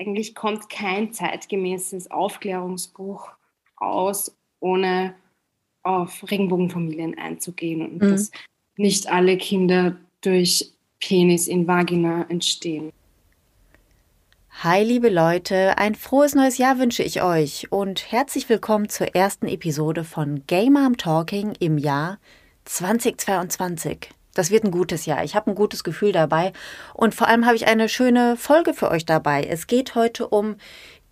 eigentlich kommt kein zeitgemäßes Aufklärungsbuch aus, ohne auf Regenbogenfamilien einzugehen und mhm. dass nicht alle Kinder durch Penis in Vagina entstehen. Hi liebe Leute, ein frohes neues Jahr wünsche ich euch und herzlich willkommen zur ersten Episode von Gay Mom Talking im Jahr 2022. Das wird ein gutes Jahr. Ich habe ein gutes Gefühl dabei und vor allem habe ich eine schöne Folge für euch dabei. Es geht heute um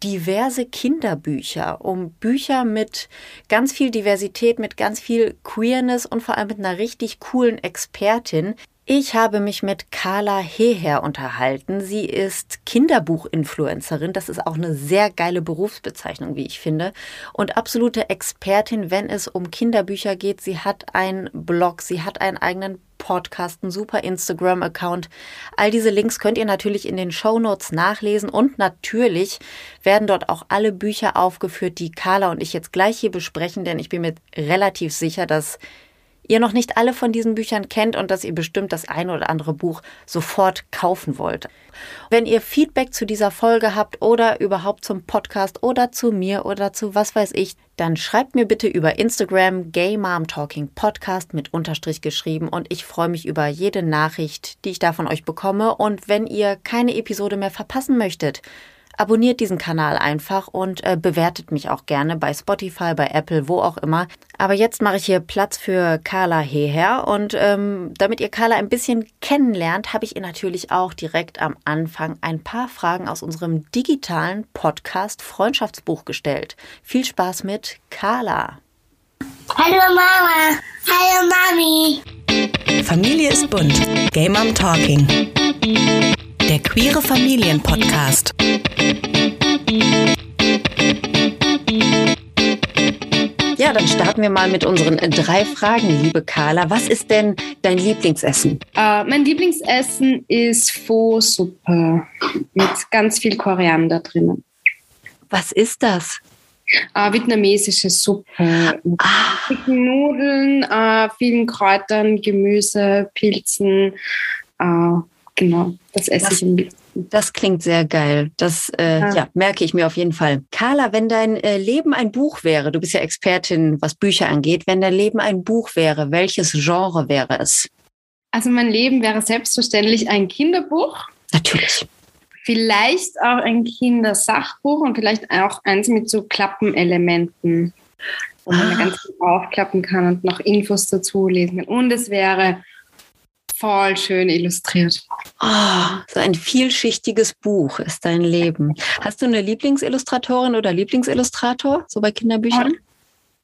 diverse Kinderbücher, um Bücher mit ganz viel Diversität, mit ganz viel Queerness und vor allem mit einer richtig coolen Expertin. Ich habe mich mit Carla Heher unterhalten. Sie ist Kinderbuch-Influencerin. Das ist auch eine sehr geile Berufsbezeichnung, wie ich finde. Und absolute Expertin, wenn es um Kinderbücher geht. Sie hat einen Blog, sie hat einen eigenen Podcast, einen super Instagram-Account. All diese Links könnt ihr natürlich in den Show Notes nachlesen und natürlich werden dort auch alle Bücher aufgeführt, die Carla und ich jetzt gleich hier besprechen, denn ich bin mir relativ sicher, dass ihr noch nicht alle von diesen Büchern kennt und dass ihr bestimmt das eine oder andere Buch sofort kaufen wollt. Wenn ihr Feedback zu dieser Folge habt oder überhaupt zum Podcast oder zu mir oder zu was weiß ich, dann schreibt mir bitte über Instagram Gay Mom Talking Podcast mit Unterstrich geschrieben und ich freue mich über jede Nachricht, die ich da von euch bekomme. Und wenn ihr keine Episode mehr verpassen möchtet, abonniert diesen Kanal einfach und äh, bewertet mich auch gerne bei Spotify, bei Apple, wo auch immer. Aber jetzt mache ich hier Platz für Carla Heher und ähm, damit ihr Carla ein bisschen kennenlernt, habe ich ihr natürlich auch direkt am Anfang ein paar Fragen aus unserem digitalen Podcast Freundschaftsbuch gestellt. Viel Spaß mit Carla. Hallo Mama. Hallo Mami. Familie ist bunt. Game Mom Talking der Queere Familien Podcast. Ja, dann starten wir mal mit unseren drei Fragen, liebe Carla. Was ist denn dein Lieblingsessen? Uh, mein Lieblingsessen ist Pho-Suppe mit ganz viel Koriander drinnen. Was ist das? Uh, vietnamesische Suppe mit ah. Nudeln, uh, vielen Kräutern, Gemüse, Pilzen. Uh, Genau, das esse das, ich im liebsten. Das klingt sehr geil. Das äh, ja. ja. merke ich mir auf jeden Fall. Carla, wenn dein äh, Leben ein Buch wäre, du bist ja Expertin, was Bücher angeht, wenn dein Leben ein Buch wäre, welches Genre wäre es? Also mein Leben wäre selbstverständlich ein Kinderbuch. Natürlich. Vielleicht auch ein Kindersachbuch und vielleicht auch eins mit so Klappenelementen, wo man ah. ganz gut aufklappen kann und noch Infos dazu lesen kann. Und es wäre voll schön illustriert. Oh, so ein vielschichtiges Buch ist dein Leben. Hast du eine Lieblingsillustratorin oder Lieblingsillustrator so bei Kinderbüchern?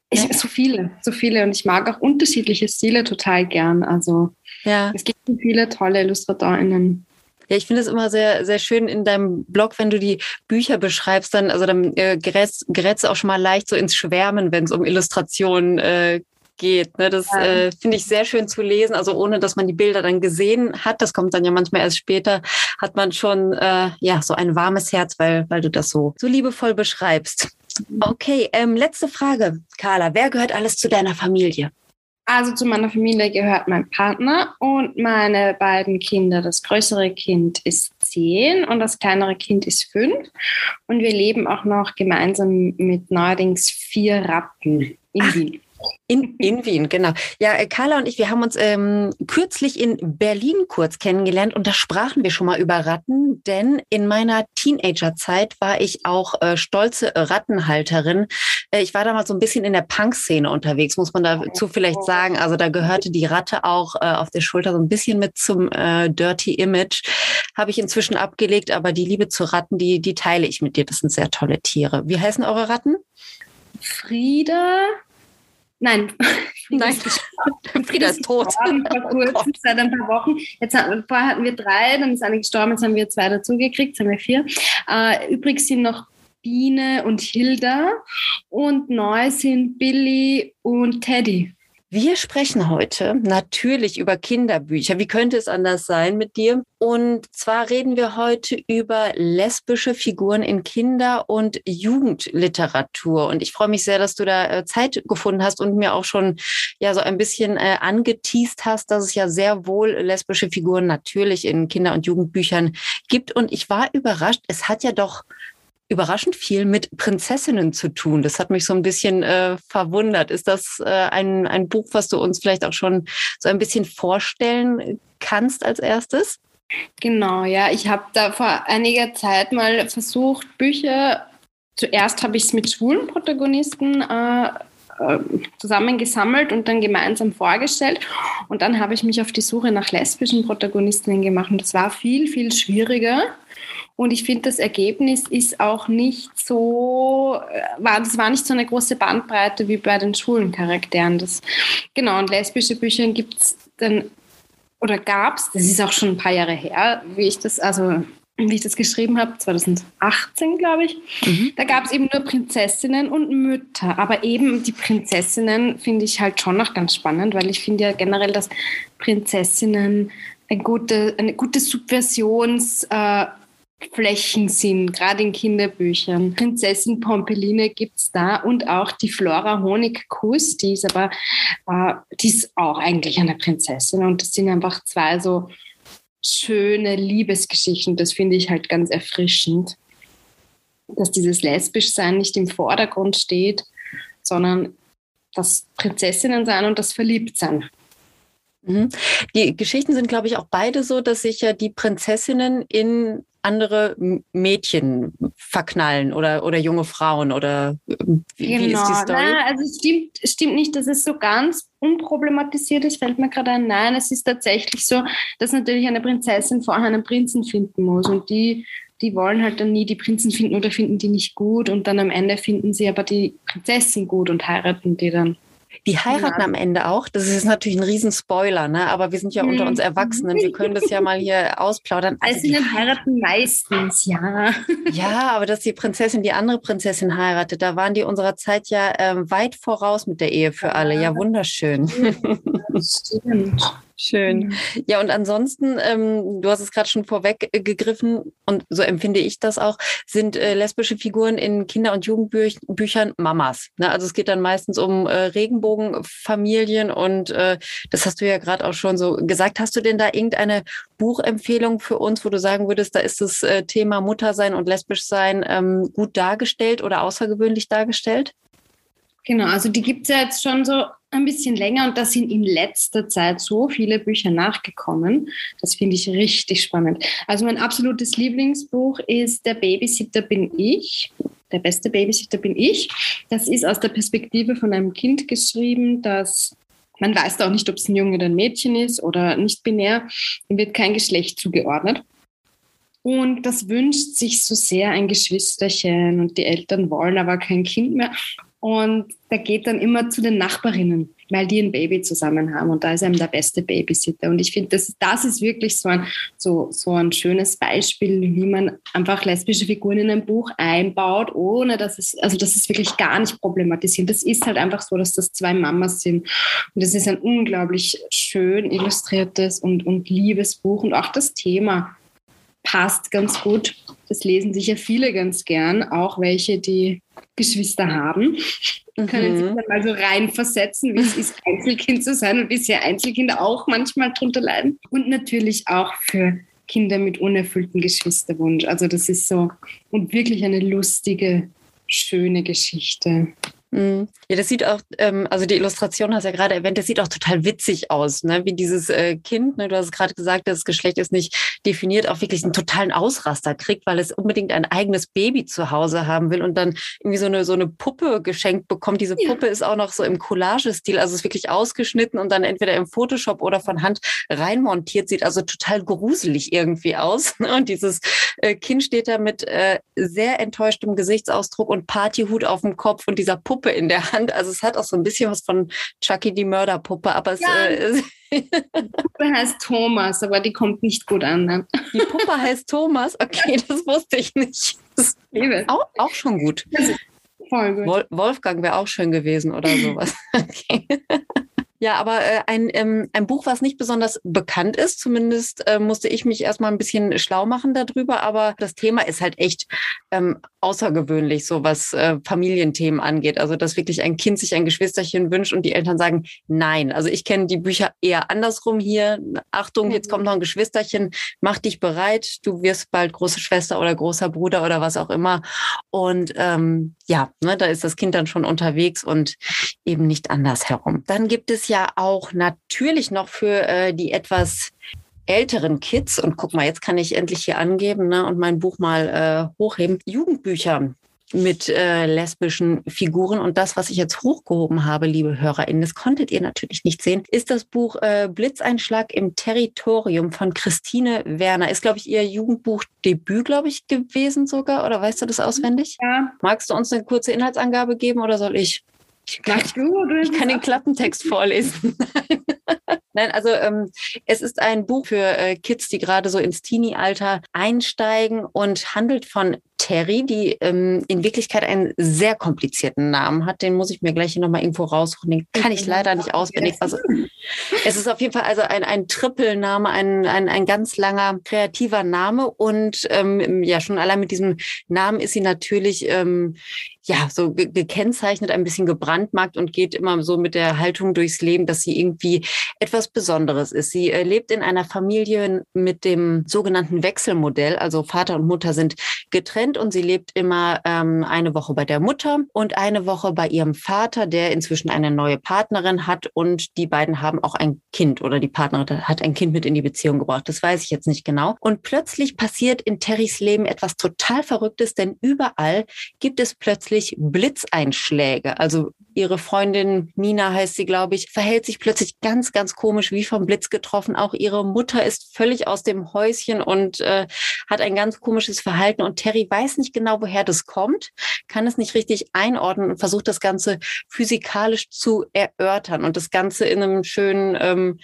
Ich, so viele, so viele. Und ich mag auch unterschiedliche Stile total gern. Also ja. es gibt viele tolle IllustratorInnen. Ja, ich finde es immer sehr, sehr schön in deinem Blog, wenn du die Bücher beschreibst, dann, also dann äh, gerätst, gerätst auch schon mal leicht so ins Schwärmen, wenn es um Illustrationen äh, geht. Ne? Das ja. äh, finde ich sehr schön zu lesen. Also ohne, dass man die Bilder dann gesehen hat, das kommt dann ja manchmal erst später, hat man schon äh, ja so ein warmes Herz, weil, weil du das so, so liebevoll beschreibst. Okay, ähm, letzte Frage, Carla. Wer gehört alles zu deiner Familie? Also zu meiner Familie gehört mein Partner und meine beiden Kinder. Das größere Kind ist zehn und das kleinere Kind ist fünf. Und wir leben auch noch gemeinsam mit neuerdings vier Ratten in Ach, Wien. In, in Wien, genau. Ja, äh, Carla und ich, wir haben uns ähm, kürzlich in Berlin kurz kennengelernt und da sprachen wir schon mal über Ratten, denn in meiner Teenagerzeit war ich auch äh, stolze Rattenhalterin. Äh, ich war damals so ein bisschen in der Punk-Szene unterwegs, muss man dazu vielleicht sagen. Also da gehörte die Ratte auch äh, auf der Schulter so ein bisschen mit zum äh, Dirty Image. Habe ich inzwischen abgelegt, aber die Liebe zu Ratten, die, die teile ich mit dir. Das sind sehr tolle Tiere. Wie heißen eure Ratten? Frieda, Nein, Nein. Frieda ist tot. Vor kurzem, oh seit ein paar Wochen. Jetzt, vorher hatten wir drei, dann ist eine gestorben, jetzt haben wir zwei dazugekriegt, jetzt haben wir vier. Äh, übrig sind noch Biene und Hilda und neu sind Billy und Teddy. Wir sprechen heute natürlich über Kinderbücher. Wie könnte es anders sein mit dir? Und zwar reden wir heute über lesbische Figuren in Kinder- und Jugendliteratur. Und ich freue mich sehr, dass du da äh, Zeit gefunden hast und mir auch schon ja so ein bisschen äh, angeteased hast, dass es ja sehr wohl lesbische Figuren natürlich in Kinder- und Jugendbüchern gibt. Und ich war überrascht. Es hat ja doch überraschend viel mit Prinzessinnen zu tun. Das hat mich so ein bisschen äh, verwundert. Ist das äh, ein, ein Buch, was du uns vielleicht auch schon so ein bisschen vorstellen kannst als erstes? Genau, ja. Ich habe da vor einiger Zeit mal versucht, Bücher, zuerst habe ich es mit schwulen Protagonisten äh, äh, zusammengesammelt und dann gemeinsam vorgestellt. Und dann habe ich mich auf die Suche nach lesbischen Protagonistinnen gemacht. Und das war viel, viel schwieriger und ich finde, das Ergebnis ist auch nicht so, äh, war, das war nicht so eine große Bandbreite wie bei den schwulen Charakteren. Das, genau, und lesbische Bücher gibt es dann, oder gab es, das ist auch schon ein paar Jahre her, wie ich das, also wie ich das geschrieben habe, 2018, glaube ich. Mhm. Da gab es eben nur Prinzessinnen und Mütter. Aber eben die Prinzessinnen finde ich halt schon noch ganz spannend, weil ich finde ja generell, dass Prinzessinnen eine gute, eine gute Subversions- äh, Flächen sind, gerade in Kinderbüchern. Prinzessin Pompeline gibt es da und auch die Flora Honigkuss, die ist aber, äh, die ist auch eigentlich eine Prinzessin und das sind einfach zwei so schöne Liebesgeschichten. Das finde ich halt ganz erfrischend, dass dieses Lesbischsein nicht im Vordergrund steht, sondern das Prinzessinnen sein und das Verliebtsein. Mhm. Die Geschichten sind, glaube ich, auch beide so, dass sich ja die Prinzessinnen in andere Mädchen verknallen oder, oder junge Frauen oder wie, genau. wie ist die genau. Story? Nein, also es stimmt, stimmt nicht, dass es so ganz unproblematisiert ist, fällt mir gerade ein. Nein, es ist tatsächlich so, dass natürlich eine Prinzessin vorher einen Prinzen finden muss und die die wollen halt dann nie die Prinzen finden oder finden die nicht gut und dann am Ende finden sie aber die Prinzessin gut und heiraten die dann. Die heiraten ja. am Ende auch. Das ist natürlich ein Riesenspoiler, ne? Aber wir sind ja unter uns mhm. Erwachsenen. Wir können das ja mal hier ausplaudern. Also die heiraten meistens, ja. Ja, aber dass die Prinzessin die andere Prinzessin heiratet, da waren die unserer Zeit ja ähm, weit voraus mit der Ehe für alle. Ja, wunderschön. Ja, das stimmt. Schön. Mhm. Ja, und ansonsten, ähm, du hast es gerade schon vorweggegriffen und so empfinde ich das auch, sind äh, lesbische Figuren in Kinder- und Jugendbüchern Mamas. Ne? Also es geht dann meistens um äh, Regenbogenfamilien und äh, das hast du ja gerade auch schon so gesagt. Hast du denn da irgendeine Buchempfehlung für uns, wo du sagen würdest, da ist das äh, Thema Muttersein und lesbisch ähm, gut dargestellt oder außergewöhnlich dargestellt? Genau, also die gibt es ja jetzt schon so ein bisschen länger und da sind in letzter Zeit so viele Bücher nachgekommen. Das finde ich richtig spannend. Also mein absolutes Lieblingsbuch ist Der Babysitter bin ich. Der beste Babysitter bin ich. Das ist aus der Perspektive von einem Kind geschrieben, das man weiß auch nicht, ob es ein Junge oder ein Mädchen ist oder nicht binär. Ihm wird kein Geschlecht zugeordnet. Und das wünscht sich so sehr ein Geschwisterchen und die Eltern wollen aber kein Kind mehr. Und der geht dann immer zu den Nachbarinnen, weil die ein Baby zusammen haben. Und da ist einem der beste Babysitter. Und ich finde, das, das ist wirklich so ein, so, so ein schönes Beispiel, wie man einfach lesbische Figuren in ein Buch einbaut, ohne dass es, also das ist wirklich gar nicht problematisiert. Das ist halt einfach so, dass das zwei Mamas sind. Und es ist ein unglaublich schön illustriertes und, und liebes Buch. Und auch das Thema passt ganz gut. Das lesen sich ja viele ganz gern, auch welche, die Geschwister haben, mhm. können sich dann mal so reinversetzen, wie es ist, Einzelkind zu sein und wie sehr Einzelkinder auch manchmal drunter leiden. Und natürlich auch für Kinder mit unerfülltem Geschwisterwunsch. Also das ist so und wirklich eine lustige, schöne Geschichte. Mhm. Ja, das sieht auch, ähm, also die Illustration hast du ja gerade erwähnt, das sieht auch total witzig aus, ne? wie dieses äh, Kind, ne? du hast gerade gesagt, das Geschlecht ist nicht definiert, auch wirklich einen totalen Ausraster kriegt, weil es unbedingt ein eigenes Baby zu Hause haben will und dann irgendwie so eine, so eine Puppe geschenkt bekommt. Diese Puppe ja. ist auch noch so im Collage-Stil, also ist wirklich ausgeschnitten und dann entweder im Photoshop oder von Hand reinmontiert, sieht also total gruselig irgendwie aus. Ne? Und dieses äh, Kind steht da mit äh, sehr enttäuschtem Gesichtsausdruck und Partyhut auf dem Kopf und dieser Puppe in der Hand. Also es hat auch so ein bisschen was von Chucky die Mörderpuppe, aber es ja. äh, die Puppe heißt Thomas, aber die kommt nicht gut an. Ne? Die Puppe heißt Thomas? Okay, das wusste ich nicht. Das ist auch, auch schon gut. Voll gut. Wolfgang wäre auch schön gewesen oder sowas. Okay. Ja, aber äh, ein, ähm, ein Buch, was nicht besonders bekannt ist, zumindest äh, musste ich mich erstmal ein bisschen schlau machen darüber, aber das Thema ist halt echt ähm, außergewöhnlich, so was äh, Familienthemen angeht. Also, dass wirklich ein Kind sich ein Geschwisterchen wünscht und die Eltern sagen, nein. Also ich kenne die Bücher eher andersrum hier. Achtung, jetzt kommt noch ein Geschwisterchen, mach dich bereit, du wirst bald große Schwester oder großer Bruder oder was auch immer. Und ähm, ja, ne, da ist das Kind dann schon unterwegs und eben nicht anders herum. Dann gibt es ja auch natürlich noch für äh, die etwas älteren Kids, und guck mal, jetzt kann ich endlich hier angeben ne, und mein Buch mal äh, hochheben, Jugendbücher mit äh, lesbischen Figuren. Und das, was ich jetzt hochgehoben habe, liebe HörerInnen, das konntet ihr natürlich nicht sehen, ist das Buch äh, Blitzeinschlag im Territorium von Christine Werner. Ist, glaube ich, ihr Jugendbuchdebüt, glaube ich, gewesen sogar. Oder weißt du das auswendig? Ja. Magst du uns eine kurze Inhaltsangabe geben oder soll ich? Ich kann, ich kann den Klappentext vorlesen. Nein, also ähm, es ist ein Buch für äh, Kids, die gerade so ins Teenie-Alter einsteigen und handelt von Terry, die ähm, in Wirklichkeit einen sehr komplizierten Namen hat. Den muss ich mir gleich hier nochmal irgendwo raussuchen. Den kann ich leider nicht auswendig. Also, es ist auf jeden Fall also ein, ein Trippelname, ein, ein, ein ganz langer kreativer Name. Und ähm, ja, schon allein mit diesem Namen ist sie natürlich ähm, ja, so gekennzeichnet, ein bisschen gebrandmarkt und geht immer so mit der Haltung durchs Leben, dass sie irgendwie etwas Besonderes ist. Sie äh, lebt in einer Familie mit dem sogenannten Wechselmodell. Also Vater und Mutter sind getrennt und sie lebt immer ähm, eine Woche bei der Mutter und eine Woche bei ihrem Vater, der inzwischen eine neue Partnerin hat und die beiden haben auch ein Kind oder die Partnerin hat ein Kind mit in die Beziehung gebracht. Das weiß ich jetzt nicht genau. Und plötzlich passiert in Terrys Leben etwas total Verrücktes, denn überall gibt es plötzlich plötzlich Blitzeinschläge. Also ihre Freundin Nina heißt sie, glaube ich, verhält sich plötzlich ganz, ganz komisch, wie vom Blitz getroffen. Auch ihre Mutter ist völlig aus dem Häuschen und äh, hat ein ganz komisches Verhalten. Und Terry weiß nicht genau, woher das kommt, kann es nicht richtig einordnen und versucht das Ganze physikalisch zu erörtern und das Ganze in einem schönen ähm,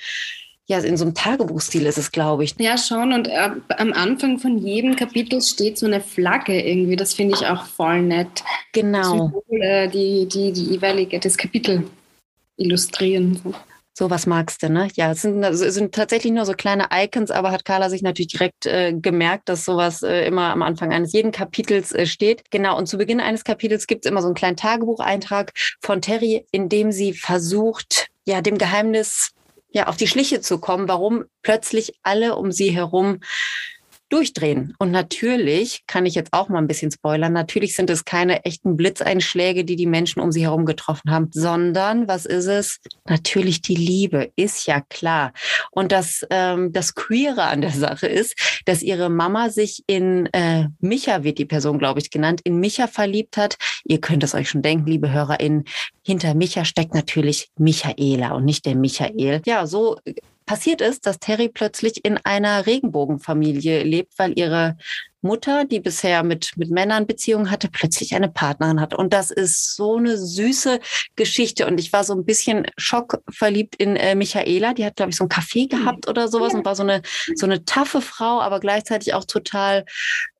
ja, in so einem Tagebuchstil ist es, glaube ich. Ja, schon. Und äh, am Anfang von jedem Kapitel steht so eine Flagge irgendwie. Das finde ich auch voll nett. Genau. Symbole, die, die, die jeweilige, das Kapitel illustrieren. So. Was magst du, ne? Ja, es sind, es sind tatsächlich nur so kleine Icons, aber hat Carla sich natürlich direkt äh, gemerkt, dass sowas äh, immer am Anfang eines jeden Kapitels äh, steht. Genau, und zu Beginn eines Kapitels gibt es immer so einen kleinen Tagebucheintrag von Terry, in dem sie versucht, ja, dem Geheimnis ja, auf die Schliche zu kommen, warum plötzlich alle um sie herum durchdrehen. Und natürlich kann ich jetzt auch mal ein bisschen spoilern. Natürlich sind es keine echten Blitzeinschläge, die die Menschen um sie herum getroffen haben, sondern was ist es? Natürlich die Liebe, ist ja klar. Und das, ähm, das Queere an der Sache ist, dass ihre Mama sich in äh, Micha, wird die Person, glaube ich, genannt, in Micha verliebt hat. Ihr könnt es euch schon denken, liebe HörerInnen. Hinter Micha steckt natürlich Michaela und nicht der Michael. Ja, so passiert ist, dass Terry plötzlich in einer Regenbogenfamilie lebt, weil ihre Mutter, die bisher mit, mit Männern Beziehungen hatte, plötzlich eine Partnerin hat. Und das ist so eine süße Geschichte. Und ich war so ein bisschen schockverliebt in äh, Michaela. Die hat, glaube ich, so ein Café gehabt oder sowas und war so eine, so eine taffe Frau, aber gleichzeitig auch total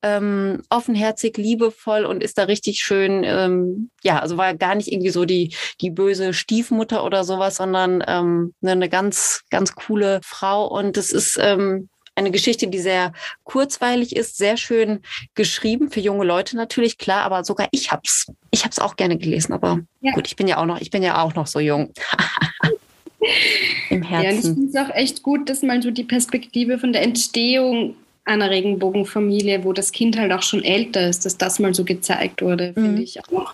ähm, offenherzig, liebevoll und ist da richtig schön, ähm, ja, also war gar nicht irgendwie so die, die böse Stiefmutter oder sowas, sondern ähm, eine ganz, ganz coole Frau. Und es ist, ähm, eine Geschichte, die sehr kurzweilig ist, sehr schön geschrieben, für junge Leute natürlich, klar, aber sogar ich hab's. Ich hab's auch gerne gelesen, aber ja. gut, ich bin ja auch noch, ich bin ja auch noch so jung. Im Herzen. Ja, und ich finde es auch echt gut, dass mal so die Perspektive von der Entstehung einer Regenbogenfamilie, wo das Kind halt auch schon älter ist, dass das mal so gezeigt wurde, finde mhm. ich auch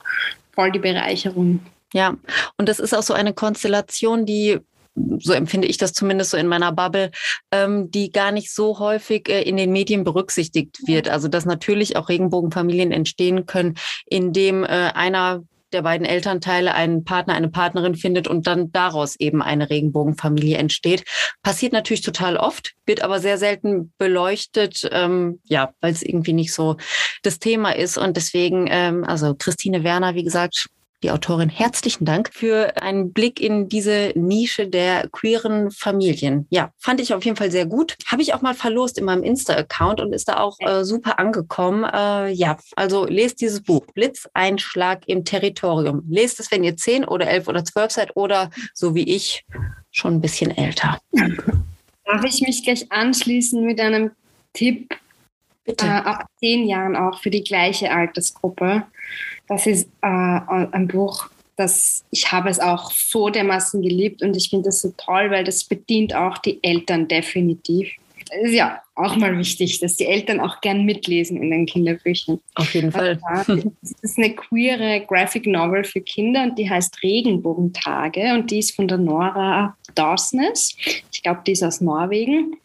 voll die Bereicherung. Ja, und das ist auch so eine Konstellation, die so empfinde ich das zumindest so in meiner Bubble, ähm, die gar nicht so häufig äh, in den Medien berücksichtigt wird. Also dass natürlich auch Regenbogenfamilien entstehen können, indem äh, einer der beiden Elternteile einen Partner, eine Partnerin findet und dann daraus eben eine Regenbogenfamilie entsteht. Passiert natürlich total oft, wird aber sehr selten beleuchtet, ähm, ja, weil es irgendwie nicht so das Thema ist. Und deswegen, ähm, also Christine Werner, wie gesagt, die Autorin, herzlichen Dank für einen Blick in diese Nische der queeren Familien. Ja, fand ich auf jeden Fall sehr gut. Habe ich auch mal verlost in meinem Insta-Account und ist da auch äh, super angekommen. Äh, ja, also lest dieses Buch, Blitzeinschlag im Territorium. Lest es, wenn ihr zehn oder elf oder zwölf seid oder so wie ich schon ein bisschen älter. Darf ich mich gleich anschließen mit einem Tipp? Bitte. Äh, ab zehn Jahren auch für die gleiche Altersgruppe. Das ist äh, ein Buch, das ich habe es auch so dermaßen geliebt und ich finde das so toll, weil das bedient auch die Eltern definitiv. Das ist ja auch mal wichtig, dass die Eltern auch gern mitlesen in den Kinderbüchern. Auf jeden Fall. Das ist eine queere Graphic Novel für Kinder und die heißt Regenbogentage und die ist von der Nora Dawsnes. Ich glaube, die ist aus Norwegen.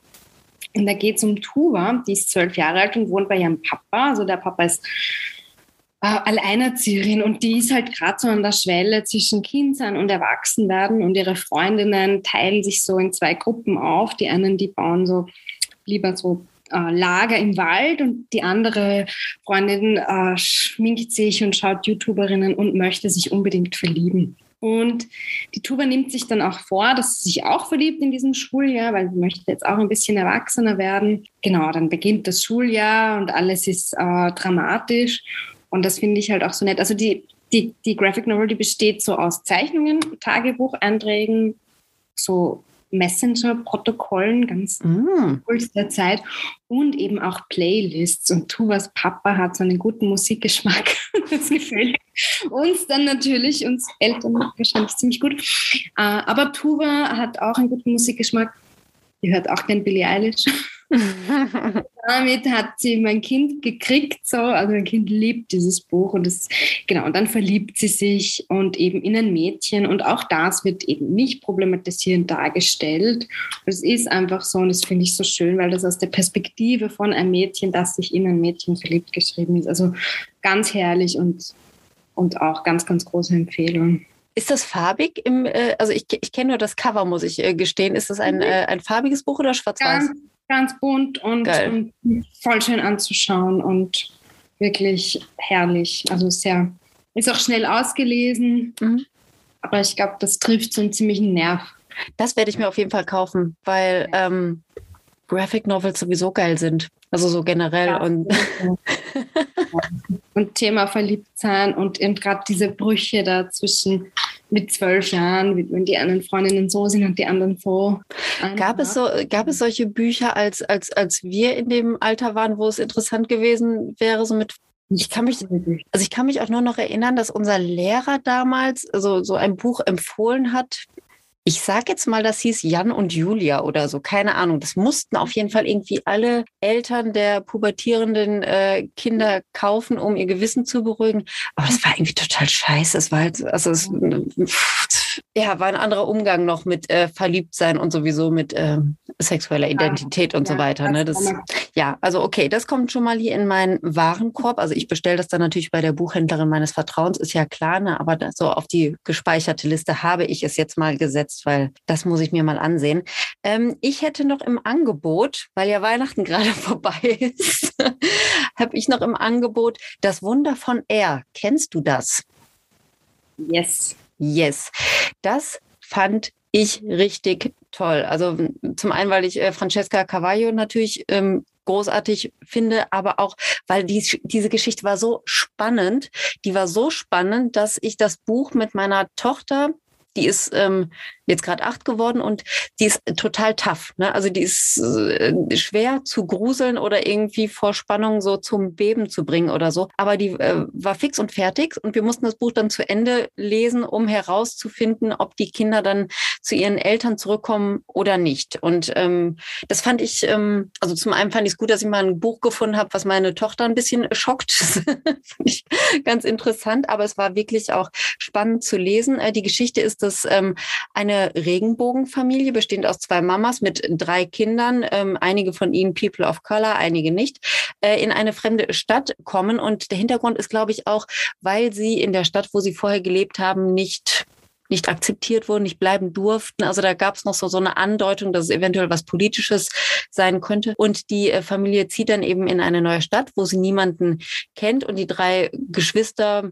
Und da geht es um Tuva, die ist zwölf Jahre alt und wohnt bei ihrem Papa. Also der Papa ist äh, Alleinerzieherin und die ist halt gerade so an der Schwelle zwischen Kindsein und Erwachsenwerden und ihre Freundinnen teilen sich so in zwei Gruppen auf. Die einen, die bauen so lieber so äh, Lager im Wald und die andere Freundin äh, schminkt sich und schaut YouTuberinnen und möchte sich unbedingt verlieben. Und die Tuba nimmt sich dann auch vor, dass sie sich auch verliebt in diesem Schuljahr, weil sie möchte jetzt auch ein bisschen erwachsener werden. Genau, dann beginnt das Schuljahr und alles ist äh, dramatisch. Und das finde ich halt auch so nett. Also die, die, die Graphic Novel, die besteht so aus Zeichnungen, Tagebucheinträgen, so Messenger-Protokollen, ganz mm. der Zeit und eben auch Playlists. Und Tuvas Papa hat so einen guten Musikgeschmack. das gefällt uns dann natürlich, uns Eltern wahrscheinlich ziemlich gut. Äh, aber Tuva hat auch einen guten Musikgeschmack. Die hört auch gern Billie Eilish. Damit hat sie mein Kind gekriegt, so. Also mein Kind liebt dieses Buch und das, genau. Und dann verliebt sie sich und eben in ein Mädchen und auch das wird eben nicht problematisierend dargestellt. Es ist einfach so und das finde ich so schön, weil das aus der Perspektive von einem Mädchen, das sich in ein Mädchen verliebt, geschrieben ist. Also ganz herrlich und, und auch ganz, ganz große Empfehlung. Ist das farbig? Im, äh, also ich, ich kenne nur das Cover, muss ich äh, gestehen. Ist das ein, mhm. äh, ein farbiges Buch oder schwarz-weiß? Ganz, bunt und, und, voll schön anzuschauen und wirklich herrlich. Also sehr, ist auch schnell ausgelesen, mhm. aber ich glaube, das trifft so einen ziemlichen Nerv. Das werde ich mir auf jeden Fall kaufen, weil ähm, Graphic Novels sowieso geil sind. Also so generell. Ja. Und, und Thema Verliebtsein und eben gerade diese Brüche da zwischen mit zwölf Jahren, wenn die einen Freundinnen so sind und die anderen so. Gab es, so, gab es solche Bücher, als, als, als wir in dem Alter waren, wo es interessant gewesen wäre, so mit ich kann mich, also ich kann mich auch nur noch erinnern, dass unser Lehrer damals so, so ein Buch empfohlen hat, ich sage jetzt mal, das hieß Jan und Julia oder so, keine Ahnung. Das mussten auf jeden Fall irgendwie alle Eltern der pubertierenden äh, Kinder kaufen, um ihr Gewissen zu beruhigen. Aber das war irgendwie total scheiße. Es war halt, also es, ja, war ein anderer Umgang noch mit äh, Verliebtsein und sowieso mit äh, sexueller Identität ja, und ja, so weiter. Ne? Das, ja, also okay, das kommt schon mal hier in meinen Warenkorb. Also ich bestelle das dann natürlich bei der Buchhändlerin meines Vertrauens, ist ja klar, ne? aber so auf die gespeicherte Liste habe ich es jetzt mal gesetzt jetzt, weil das muss ich mir mal ansehen. Ähm, ich hätte noch im Angebot, weil ja Weihnachten gerade vorbei ist, habe ich noch im Angebot das Wunder von R. Kennst du das? Yes. Yes. Das fand ich richtig toll. Also zum einen, weil ich äh, Francesca Cavallo natürlich ähm, großartig finde, aber auch, weil die, diese Geschichte war so spannend. Die war so spannend, dass ich das Buch mit meiner Tochter die ist ähm, jetzt gerade acht geworden und die ist total tough. Ne? Also die ist äh, schwer zu gruseln oder irgendwie vor Spannung so zum Beben zu bringen oder so. Aber die äh, war fix und fertig und wir mussten das Buch dann zu Ende lesen, um herauszufinden, ob die Kinder dann zu ihren Eltern zurückkommen oder nicht. Und ähm, das fand ich, ähm, also zum einen fand ich es gut, dass ich mal ein Buch gefunden habe, was meine Tochter ein bisschen schockt. fand ich ganz interessant, aber es war wirklich auch spannend zu lesen. Äh, die Geschichte ist, dass ähm, eine Regenbogenfamilie, bestehend aus zwei Mamas mit drei Kindern, ähm, einige von ihnen People of Color, einige nicht, äh, in eine fremde Stadt kommen. Und der Hintergrund ist, glaube ich, auch, weil sie in der Stadt, wo sie vorher gelebt haben, nicht nicht akzeptiert wurden, nicht bleiben durften. Also da gab es noch so, so eine Andeutung, dass es eventuell was Politisches sein könnte. Und die äh, Familie zieht dann eben in eine neue Stadt, wo sie niemanden kennt. Und die drei Geschwister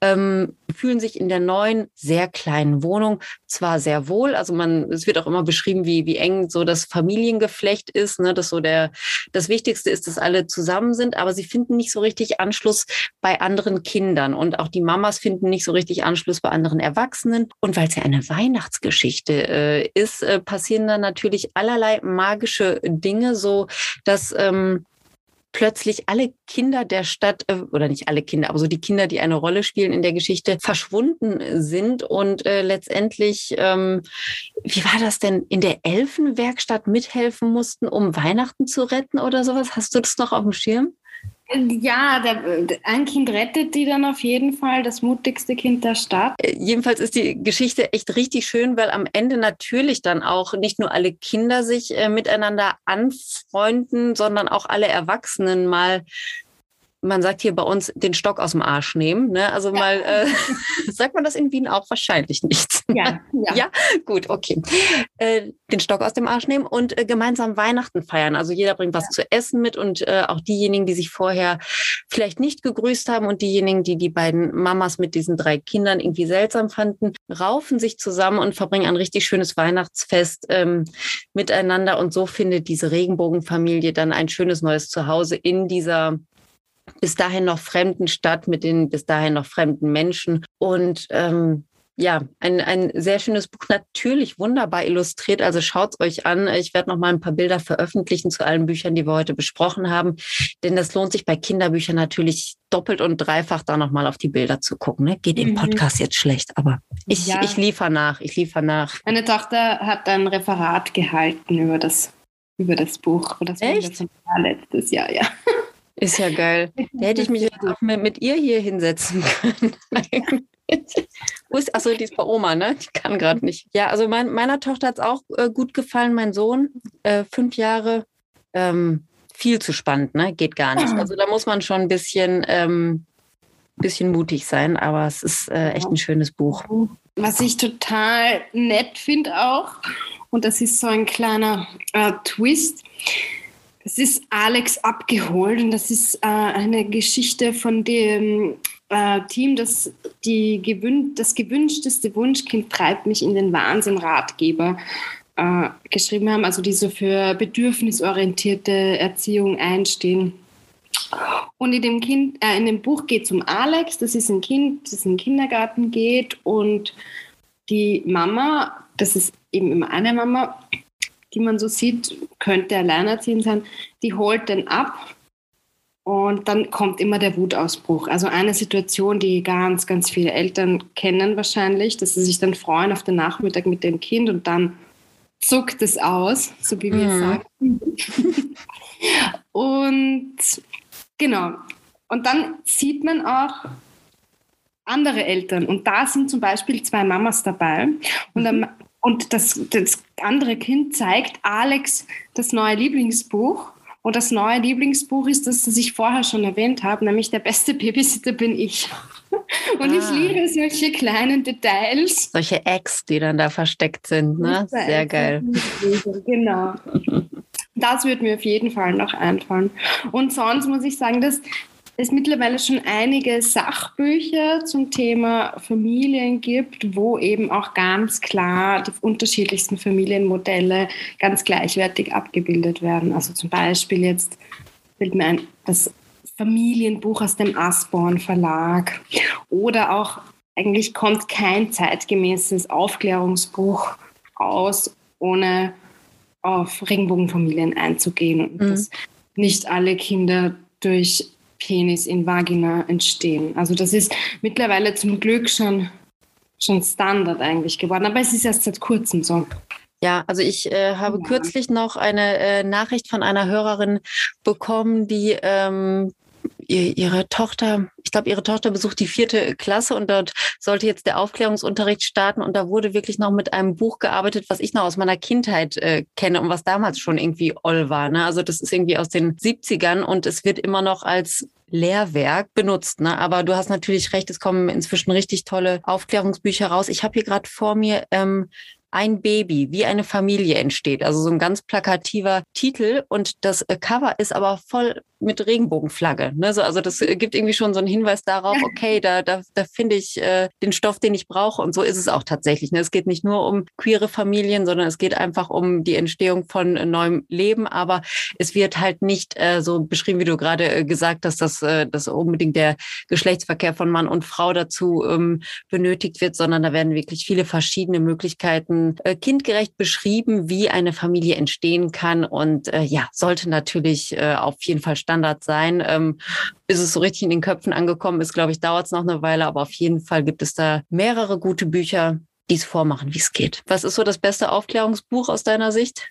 ähm, fühlen sich in der neuen, sehr kleinen Wohnung zwar sehr wohl, also man, es wird auch immer beschrieben, wie, wie eng so das Familiengeflecht ist, ne, dass so der, das Wichtigste ist, dass alle zusammen sind, aber sie finden nicht so richtig Anschluss bei anderen Kindern und auch die Mamas finden nicht so richtig Anschluss bei anderen Erwachsenen. Und weil es ja eine Weihnachtsgeschichte äh, ist, äh, passieren dann natürlich allerlei magische Dinge, so dass ähm, plötzlich alle Kinder der Stadt, äh, oder nicht alle Kinder, aber so die Kinder, die eine Rolle spielen in der Geschichte, verschwunden sind und äh, letztendlich, ähm, wie war das denn, in der Elfenwerkstatt mithelfen mussten, um Weihnachten zu retten oder sowas? Hast du das noch auf dem Schirm? Ja, der, ein Kind rettet die dann auf jeden Fall, das mutigste Kind der Stadt. Äh, jedenfalls ist die Geschichte echt richtig schön, weil am Ende natürlich dann auch nicht nur alle Kinder sich äh, miteinander anfreunden, sondern auch alle Erwachsenen mal man sagt hier bei uns, den Stock aus dem Arsch nehmen. Ne? Also ja. mal, äh, sagt man das in Wien auch wahrscheinlich nicht. Ja, ja. ja? gut, okay. Äh, den Stock aus dem Arsch nehmen und äh, gemeinsam Weihnachten feiern. Also jeder bringt was ja. zu essen mit und äh, auch diejenigen, die sich vorher vielleicht nicht gegrüßt haben und diejenigen, die die beiden Mamas mit diesen drei Kindern irgendwie seltsam fanden, raufen sich zusammen und verbringen ein richtig schönes Weihnachtsfest ähm, miteinander. Und so findet diese Regenbogenfamilie dann ein schönes neues Zuhause in dieser bis dahin noch fremden Stadt mit den bis dahin noch fremden Menschen. Und ähm, ja, ein, ein sehr schönes Buch, natürlich wunderbar illustriert. Also schaut euch an. Ich werde noch mal ein paar Bilder veröffentlichen zu allen Büchern, die wir heute besprochen haben. Denn das lohnt sich bei Kinderbüchern natürlich doppelt und dreifach da noch mal auf die Bilder zu gucken. Ne? Geht im mhm. Podcast jetzt schlecht, aber ich, ja. ich liefere nach. Ich liefere nach. Meine Tochter hat ein Referat gehalten über das, über das Buch. das Echt? letztes Jahr, ja. Ist ja geil. Da hätte ich mich jetzt auch mit, mit ihr hier hinsetzen können. Achso, die ist bei Oma, ne? Die kann gerade nicht. Ja, also mein, meiner Tochter hat es auch äh, gut gefallen, mein Sohn, äh, fünf Jahre. Ähm, viel zu spannend, ne? Geht gar nicht. Also da muss man schon ein bisschen, ähm, bisschen mutig sein, aber es ist äh, echt ein schönes Buch. Was ich total nett finde auch, und das ist so ein kleiner äh, Twist, das ist Alex abgeholt und das ist äh, eine Geschichte von dem äh, Team, das die gewün das gewünschteste Wunschkind treibt mich in den Wahnsinn Ratgeber äh, geschrieben haben, also die so für bedürfnisorientierte Erziehung einstehen. Und in dem, kind, äh, in dem Buch geht es um Alex, das ist ein Kind, das in den Kindergarten geht und die Mama, das ist eben immer eine Mama, die man so sieht, könnte alleinerziehend sein, die holt den ab und dann kommt immer der Wutausbruch. Also eine Situation, die ganz, ganz viele Eltern kennen wahrscheinlich, dass sie sich dann freuen auf den Nachmittag mit dem Kind und dann zuckt es aus, so wie wir mhm. sagen. und genau. Und dann sieht man auch andere Eltern. Und da sind zum Beispiel zwei Mamas dabei. Und mhm. Und das, das andere Kind zeigt Alex das neue Lieblingsbuch. Und das neue Lieblingsbuch ist das, das ich vorher schon erwähnt habe, nämlich Der beste Babysitter bin ich. Und ah. ich liebe solche kleinen Details. Solche Eggs, die dann da versteckt sind. Ne? Sehr geil. Genau. Das wird mir auf jeden Fall noch einfallen. Und sonst muss ich sagen, dass es mittlerweile schon einige Sachbücher zum Thema Familien gibt, wo eben auch ganz klar die unterschiedlichsten Familienmodelle ganz gleichwertig abgebildet werden. Also zum Beispiel jetzt fällt mir ein, das Familienbuch aus dem Asborn Verlag oder auch eigentlich kommt kein zeitgemäßes Aufklärungsbuch aus, ohne auf Regenbogenfamilien einzugehen und mhm. dass nicht alle Kinder durch Penis in Vagina entstehen. Also das ist mittlerweile zum Glück schon, schon Standard eigentlich geworden, aber es ist erst seit kurzem so. Ja, also ich äh, habe ja. kürzlich noch eine äh, Nachricht von einer Hörerin bekommen, die ähm, ihre Tochter, ich glaube, ihre Tochter besucht die vierte Klasse und dort sollte jetzt der Aufklärungsunterricht starten und da wurde wirklich noch mit einem Buch gearbeitet, was ich noch aus meiner Kindheit äh, kenne und was damals schon irgendwie oll war. Ne? Also das ist irgendwie aus den 70ern und es wird immer noch als Lehrwerk benutzt. Ne? Aber du hast natürlich recht, es kommen inzwischen richtig tolle Aufklärungsbücher raus. Ich habe hier gerade vor mir ähm, Ein Baby, wie eine Familie entsteht. Also so ein ganz plakativer Titel und das äh, Cover ist aber voll mit Regenbogenflagge. Ne? So, also das äh, gibt irgendwie schon so einen Hinweis darauf, okay, da, da, da finde ich äh, den Stoff, den ich brauche. Und so ist es auch tatsächlich. Ne? Es geht nicht nur um queere Familien, sondern es geht einfach um die Entstehung von äh, neuem Leben. Aber es wird halt nicht äh, so beschrieben, wie du gerade äh, gesagt hast, dass, äh, dass unbedingt der Geschlechtsverkehr von Mann und Frau dazu ähm, benötigt wird, sondern da werden wirklich viele verschiedene Möglichkeiten äh, kindgerecht beschrieben, wie eine Familie entstehen kann. Und äh, ja, sollte natürlich äh, auf jeden Fall Standard sein. Ähm, bis es so richtig in den Köpfen angekommen ist, glaube ich, dauert es noch eine Weile, aber auf jeden Fall gibt es da mehrere gute Bücher, die es vormachen, wie es geht. Was ist so das beste Aufklärungsbuch aus deiner Sicht?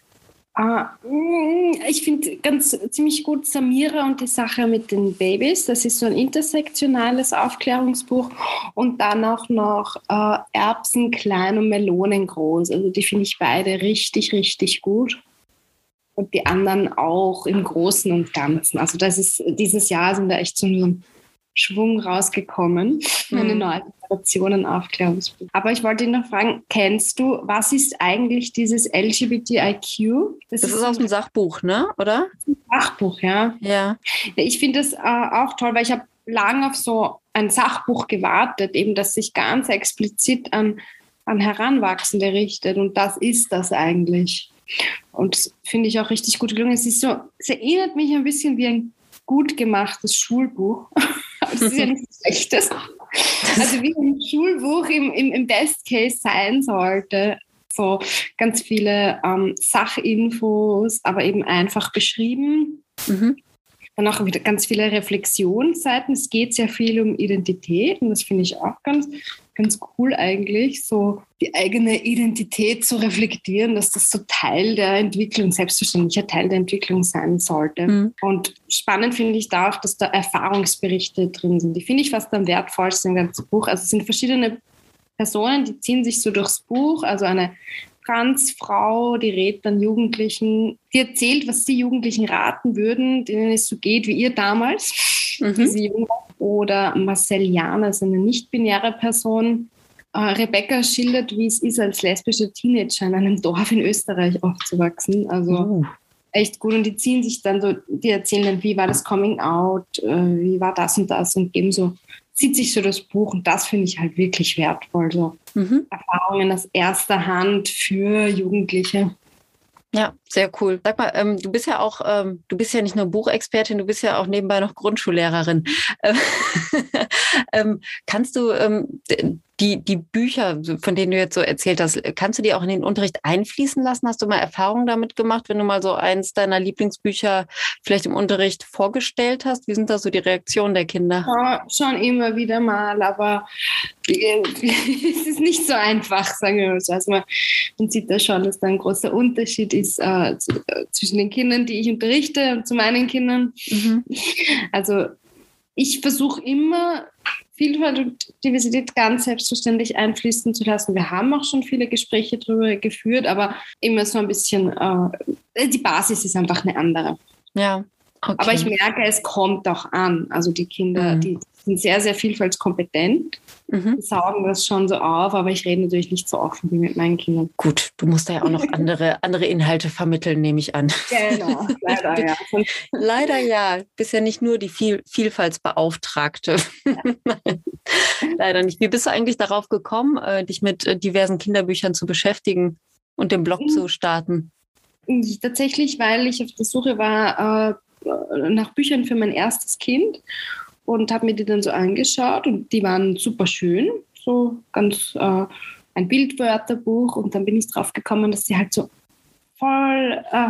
Ah, mm, ich finde ganz ziemlich gut Samira und die Sache mit den Babys. Das ist so ein intersektionales Aufklärungsbuch. Und dann auch noch äh, Erbsen klein und Melonen groß. Also die finde ich beide richtig, richtig gut. Und die anderen auch im Großen und Ganzen. Also das ist dieses Jahr sind da echt so ein Schwung rausgekommen. Mhm. Eine neue Generation an Aufklärungsbuch. Aber ich wollte ihn noch fragen, kennst du, was ist eigentlich dieses LGBTIQ? Das, das ist, ist aus dem Sachbuch, ne? Oder? Sachbuch, ja. Ja. Ich finde das äh, auch toll, weil ich habe lange auf so ein Sachbuch gewartet, eben das sich ganz explizit an, an Heranwachsende richtet. Und das ist das eigentlich. Und finde ich auch richtig gut gelungen. Es ist so, es erinnert mich ein bisschen wie ein gut gemachtes Schulbuch. das ist ja nichts Schlechtes. Also wie ein Schulbuch im, im, im Best Case sein sollte. So ganz viele ähm, Sachinfos, aber eben einfach beschrieben. Mhm. Dann auch wieder ganz viele Reflexionsseiten. Es geht sehr viel um Identität und das finde ich auch ganz, ganz cool eigentlich, so die eigene Identität zu reflektieren, dass das so Teil der Entwicklung, selbstverständlicher Teil der Entwicklung sein sollte. Mhm. Und spannend finde ich da auch, dass da Erfahrungsberichte drin sind. Die finde ich fast am wertvollsten im ganzen Buch. Also es sind verschiedene Personen, die ziehen sich so durchs Buch, also eine Transfrau, die rät dann Jugendlichen, die erzählt, was die Jugendlichen raten würden, denen es so geht wie ihr damals, mhm. Oder Marcel Jana ist eine nicht-binäre Person. Äh, Rebecca schildert, wie es ist, als lesbische Teenager in einem Dorf in Österreich aufzuwachsen. Also oh. echt gut. Und die ziehen sich dann so, die erzählen dann, wie war das Coming Out, äh, wie war das und das und geben so zieht sich so das Buch und das finde ich halt wirklich wertvoll. So mhm. Erfahrungen aus erster Hand für Jugendliche. Ja, sehr cool. Sag mal, ähm, du bist ja auch, ähm, du bist ja nicht nur Buchexpertin, du bist ja auch nebenbei noch Grundschullehrerin. ähm, kannst du ähm, die, die Bücher, von denen du jetzt so erzählt hast, kannst du die auch in den Unterricht einfließen lassen? Hast du mal Erfahrungen damit gemacht, wenn du mal so eins deiner Lieblingsbücher vielleicht im Unterricht vorgestellt hast? Wie sind da so die Reaktionen der Kinder? Ja, schon immer wieder mal, aber äh, es ist nicht so einfach, sagen wir mal so. Also man, man sieht da schon, dass da ein großer Unterschied ist äh, äh, zwischen den Kindern, die ich unterrichte und zu meinen Kindern. Mhm. Also ich versuche immer Vielfalt und Diversität ganz selbstverständlich einfließen zu lassen. Wir haben auch schon viele Gespräche darüber geführt, aber immer so ein bisschen, äh, die Basis ist einfach eine andere. Ja. Okay. Aber ich merke, es kommt auch an. Also die Kinder, mhm. die sind sehr, sehr vielfaltskompetent, mhm. saugen das schon so auf, aber ich rede natürlich nicht so offen wie mit meinen Kindern. Gut, du musst da ja auch noch andere, andere Inhalte vermitteln, nehme ich an. Genau, leider ja. leider ja. Bist ja nicht nur die Viel Vielfaltsbeauftragte. Ja. leider nicht. Wie bist du eigentlich darauf gekommen, äh, dich mit äh, diversen Kinderbüchern zu beschäftigen und den Blog mhm. zu starten? Tatsächlich, weil ich auf der Suche war, äh, nach Büchern für mein erstes Kind und habe mir die dann so angeschaut und die waren super schön, so ganz äh, ein Bildwörterbuch und dann bin ich drauf gekommen, dass sie halt so voll äh,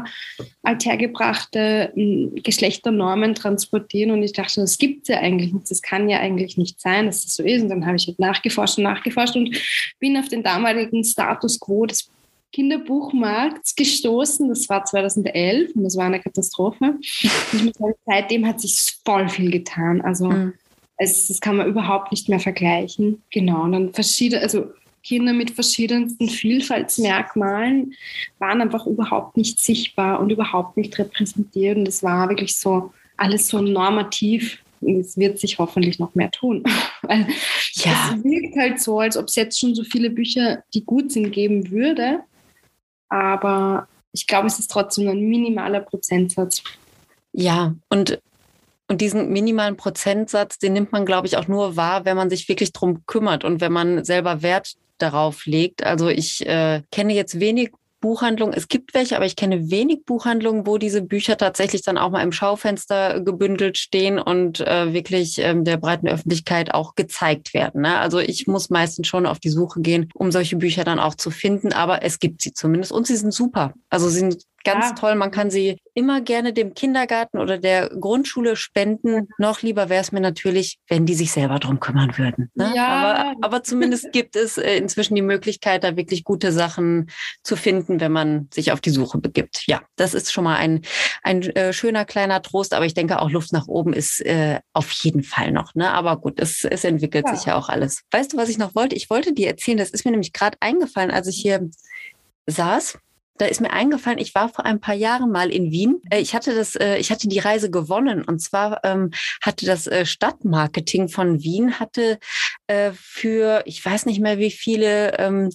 althergebrachte äh, Geschlechternormen transportieren und ich dachte, das gibt es ja eigentlich nicht, das kann ja eigentlich nicht sein, dass das so ist und dann habe ich halt nachgeforscht und nachgeforscht und bin auf den damaligen Status quo des Kinderbuchmarkts gestoßen. Das war 2011 und das war eine Katastrophe. Ich muss sagen, seitdem hat sich voll viel getan. Also mhm. es, das kann man überhaupt nicht mehr vergleichen. Genau. Und dann verschiedene, also Kinder mit verschiedensten Vielfaltsmerkmalen waren einfach überhaupt nicht sichtbar und überhaupt nicht repräsentiert. Und es war wirklich so alles so normativ es wird sich hoffentlich noch mehr tun. Weil Ja. es wirkt halt so, als ob es jetzt schon so viele Bücher, die gut sind, geben würde. Aber ich glaube, es ist trotzdem ein minimaler Prozentsatz. Ja, und, und diesen minimalen Prozentsatz, den nimmt man, glaube ich, auch nur wahr, wenn man sich wirklich drum kümmert und wenn man selber Wert darauf legt. Also ich äh, kenne jetzt wenig Buchhandlungen. Es gibt welche, aber ich kenne wenig Buchhandlungen, wo diese Bücher tatsächlich dann auch mal im Schaufenster gebündelt stehen und äh, wirklich ähm, der breiten Öffentlichkeit auch gezeigt werden. Ne? Also ich muss meistens schon auf die Suche gehen, um solche Bücher dann auch zu finden, aber es gibt sie zumindest und sie sind super. Also sie sind ganz Ja. toll. Man kann sie immer gerne dem Kindergarten oder der Grundschule spenden. Noch lieber wäre es mir natürlich, wenn die sich selber drum kümmern würden. Ne? Ja. Aber, aber zumindest gibt es äh, inzwischen die Möglichkeit, da wirklich gute Sachen zu finden, wenn man sich auf die Suche begibt. Ja, das ist schon mal ein, ein äh, schöner kleiner Trost, aber ich denke auch Luft nach oben ist äh, auf jeden Fall noch. Ne? Aber gut, es, es entwickelt Ja. sich ja auch alles. Weißt du, was ich noch wollte? Ich wollte dir erzählen, das ist mir nämlich gerade eingefallen, als ich hier saß. Da ist mir eingefallen, ich war vor ein paar Jahren mal in Wien. Äh, Ich hatte das, äh, ich hatte die Reise gewonnen und zwar ähm, hatte das äh, Stadtmarketing von Wien hatte äh, für, ich weiß nicht mehr wie viele ähm,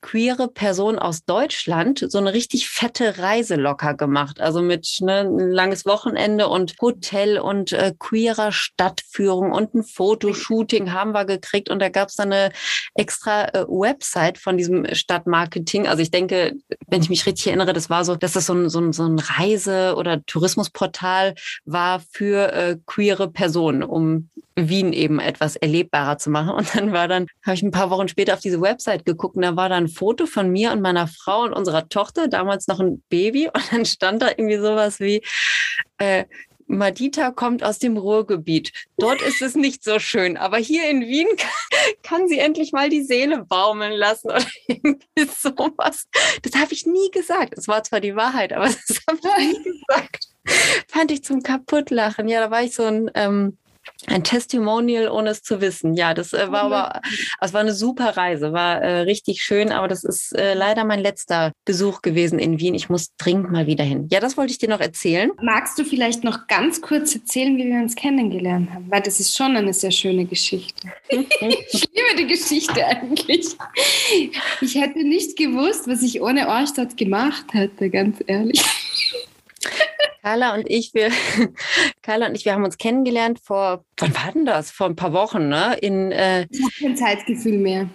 queere Personen aus Deutschland so eine richtig fette Reise locker gemacht. Also mit ne, ein langes Wochenende und Hotel und äh, queerer Stadtführung und ein Fotoshooting haben wir gekriegt und da gab es dann eine extra äh, Website von diesem Stadtmarketing. Also ich denke, wenn ich mich richtig erinnere, das war so, dass das so ein, so ein, so ein Reise- oder Tourismusportal war für äh, queere Personen, um Wien eben etwas erlebbarer zu machen. Und dann war dann, habe ich ein paar Wochen später auf diese Website geguckt und da war da ein Foto von mir und meiner Frau und unserer Tochter, damals noch ein Baby. Und dann stand da irgendwie sowas wie, äh, Madita kommt aus dem Ruhrgebiet. Dort ist es nicht so schön, aber hier in Wien kann, sie endlich mal die Seele baumeln lassen oder irgendwie sowas. Das habe ich nie gesagt. Es war zwar die Wahrheit, aber das habe ich nie gesagt. Fand ich zum Kaputtlachen. Ja, da war ich so ein, ähm, ein Testimonial, ohne es zu wissen. Ja, das äh, war aber, es war eine super Reise, war äh, richtig schön, aber das ist äh, leider mein letzter Besuch gewesen in Wien. Ich muss dringend mal wieder hin. Ja, das wollte ich dir noch erzählen. Magst du vielleicht noch ganz kurz erzählen, wie wir uns kennengelernt haben? Weil das ist schon eine sehr schöne Geschichte. ich liebe die Geschichte eigentlich. Ich hätte nicht gewusst, was ich ohne euch dort gemacht hätte, ganz ehrlich. Carla und ich, wir, Carla und ich, wir haben uns kennengelernt vor, wann war denn das? Vor ein paar Wochen, ne? In, äh, Ich habe kein Zeitgefühl mehr.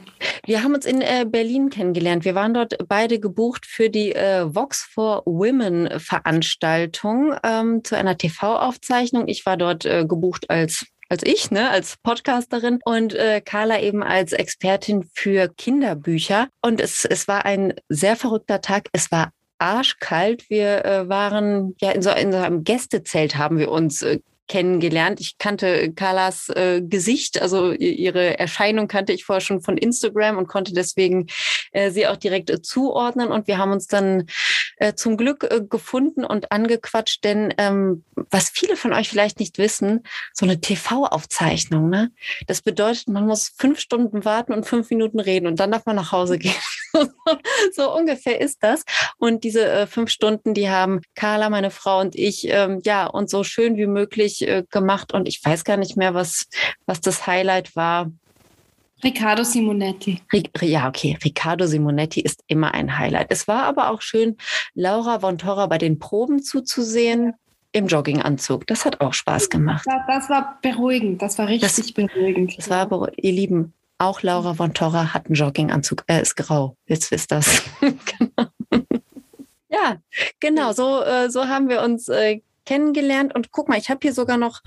wir haben uns in äh, Berlin kennengelernt. Wir waren dort beide gebucht für die äh, Vox for Women Veranstaltung ähm, zu einer TV-Aufzeichnung. Ich war dort äh, gebucht als als ich, ne, als Podcasterin und äh, Carla eben als Expertin für Kinderbücher. Und es, es war ein sehr verrückter Tag. Es war arschkalt. Wir äh, waren ja in so, in so einem Gästezelt haben wir uns äh, kennengelernt. Ich kannte Carlas äh, Gesicht, also ihre Erscheinung kannte ich vorher schon von Instagram und konnte deswegen äh, sie auch direkt äh, zuordnen. Und wir haben uns dann äh, zum Glück äh, gefunden und angequatscht, denn ähm, was viele von euch vielleicht nicht wissen, so eine TV-Aufzeichnung, ne? Das bedeutet, man muss fünf Stunden warten und fünf Minuten reden und dann darf man nach Hause gehen. so ungefähr ist das. Und diese äh, fünf Stunden, die haben Carla, meine Frau und ich, ähm, ja, und so schön wie möglich äh, gemacht. Und ich weiß gar nicht mehr, was, was das Highlight war. Riccardo Simonetti. Ja, okay. Riccardo Simonetti ist immer ein Highlight. Es war aber auch schön, Laura von Torra bei den Proben zuzusehen im Jogginganzug. Das hat auch Spaß gemacht. Das, das war beruhigend. Das war richtig beruhigend. Das war aber, ihr Lieben, auch Laura von Torra hat einen Jogginganzug. Er ist grau. Jetzt wisst das. genau. Ja, genau. So, äh, so haben wir uns äh, kennengelernt. Und guck mal, ich habe hier sogar noch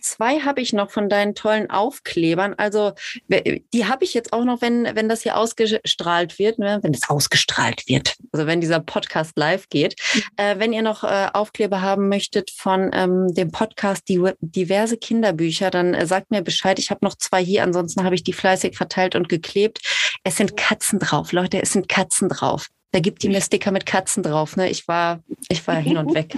zwei habe ich noch von deinen tollen Aufklebern. Also die habe ich jetzt auch noch, wenn, wenn das hier ausgestrahlt wird, ne? wenn es ausgestrahlt wird, also wenn dieser Podcast live geht. Äh, wenn ihr noch äh, Aufkleber haben möchtet von ähm, dem Podcast die, diverse Kinderbücher, dann äh, sagt mir Bescheid. Ich habe noch zwei hier, ansonsten habe ich die fleißig verteilt und geklebt. Es sind Katzen drauf, Leute, es sind Katzen drauf. Da gibt die mir Sticker mit Katzen drauf. Ne? Ich war, ich war hin und weg.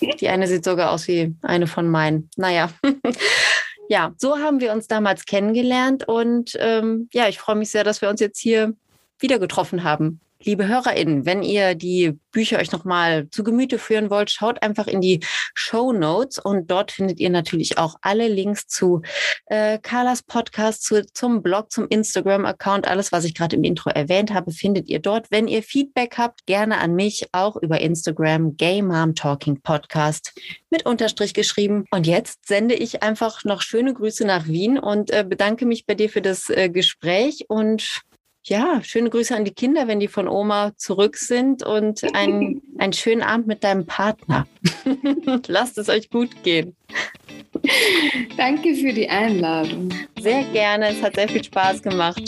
Die eine sieht sogar aus wie eine von meinen. Naja. ja, so haben wir uns damals kennengelernt und ähm, ja, ich freue mich sehr, dass wir uns jetzt hier wieder getroffen haben. Liebe HörerInnen, wenn ihr die Bücher euch nochmal zu Gemüte führen wollt, schaut einfach in die Show Notes und dort findet ihr natürlich auch alle Links zu äh, Carlas Podcast, zu, zum Blog, zum Instagram-Account. Alles, was ich gerade im Intro erwähnt habe, findet ihr dort. Wenn ihr Feedback habt, gerne an mich, auch über Instagram, Gay Mom Talking Podcast mit Unterstrich geschrieben. Und jetzt sende ich einfach noch schöne Grüße nach Wien und äh, bedanke mich bei dir für das äh, Gespräch und ja, schöne Grüße an die Kinder, wenn die von Oma zurück sind und ein, einen schönen Abend mit deinem Partner. Lasst es euch gut gehen. Danke für die Einladung. Sehr gerne, es hat sehr viel Spaß gemacht.